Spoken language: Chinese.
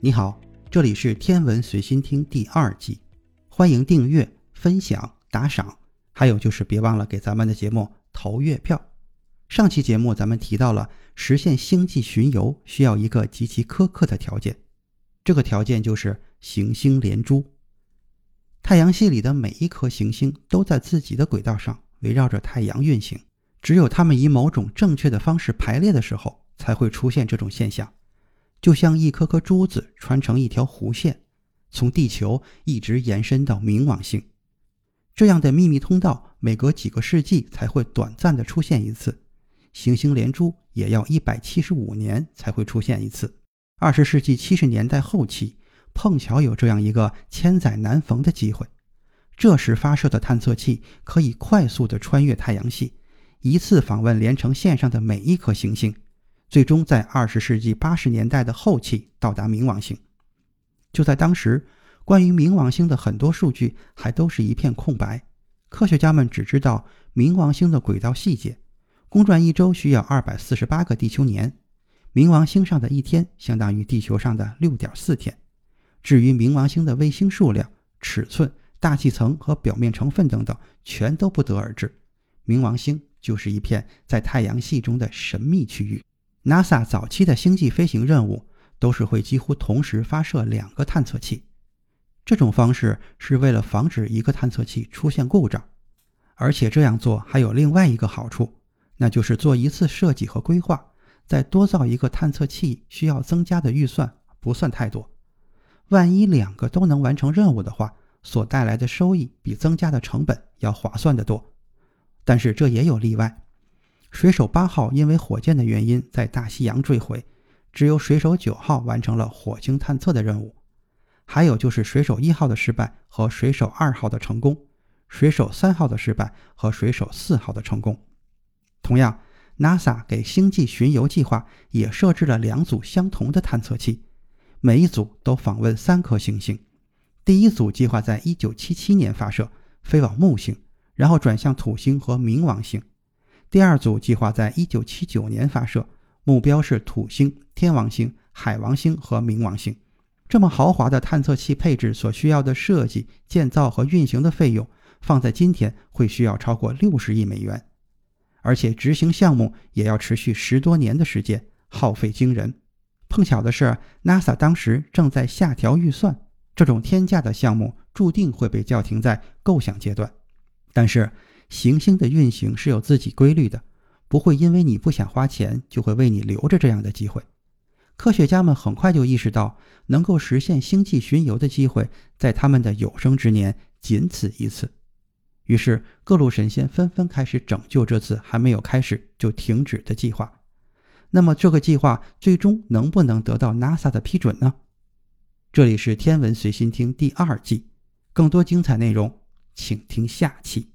你好，这里是天文随心听第二季，欢迎订阅、分享、打赏，还有就是别忘了给咱们的节目投月票。上期节目咱们提到了实现星际巡游需要一个极其苛刻的条件，这个条件就是行星连珠。太阳系里的每一颗行星都在自己的轨道上围绕着太阳运行，只有它们以某种正确的方式排列的时候，才会出现这种现象。就像一颗颗珠子穿成一条弧线，从地球一直延伸到冥王星，这样的秘密通道每隔几个世纪才会短暂的出现一次，行星连珠也要一百七十五年才会出现一次。二十世纪七十年代后期，碰巧有这样一个千载难逢的机会，这时发射的探测器可以快速的穿越太阳系，一次访问连成线上的每一颗行星。最终在二十世纪八十年代的后期到达冥王星。就在当时，关于冥王星的很多数据还都是一片空白，科学家们只知道冥王星的轨道细节：公转一周需要二百四十八个地球年，冥王星上的一天相当于地球上的六点四天。至于冥王星的卫星数量、尺寸、大气层和表面成分等等，全都不得而知。冥王星就是一片在太阳系中的神秘区域。NASA 早期的星际飞行任务都是会几乎同时发射两个探测器，这种方式是为了防止一个探测器出现故障，而且这样做还有另外一个好处，那就是做一次设计和规划，再多造一个探测器需要增加的预算不算太多。万一两个都能完成任务的话，所带来的收益比增加的成本要划算得多。但是这也有例外。水手八号因为火箭的原因在大西洋坠毁，只有水手九号完成了火星探测的任务。还有就是水手一号的失败和水手二号的成功，水手三号的失败和水手四号的成功。同样，NASA 给星际巡游计划也设置了两组相同的探测器，每一组都访问三颗行星。第一组计划在1977年发射，飞往木星，然后转向土星和冥王星。第二组计划在1979年发射，目标是土星、天王星、海王星和冥王星。这么豪华的探测器配置所需要的设计、建造和运行的费用，放在今天会需要超过六十亿美元，而且执行项目也要持续十多年的时间，耗费惊人。碰巧的是，NASA 当时正在下调预算，这种天价的项目注定会被叫停在构想阶段。但是，行星的运行是有自己规律的，不会因为你不想花钱就会为你留着这样的机会。科学家们很快就意识到，能够实现星际巡游的机会在他们的有生之年仅此一次。于是，各路神仙纷纷开始拯救这次还没有开始就停止的计划。那么，这个计划最终能不能得到 NASA 的批准呢？这里是天文随心听第二季，更多精彩内容，请听下期。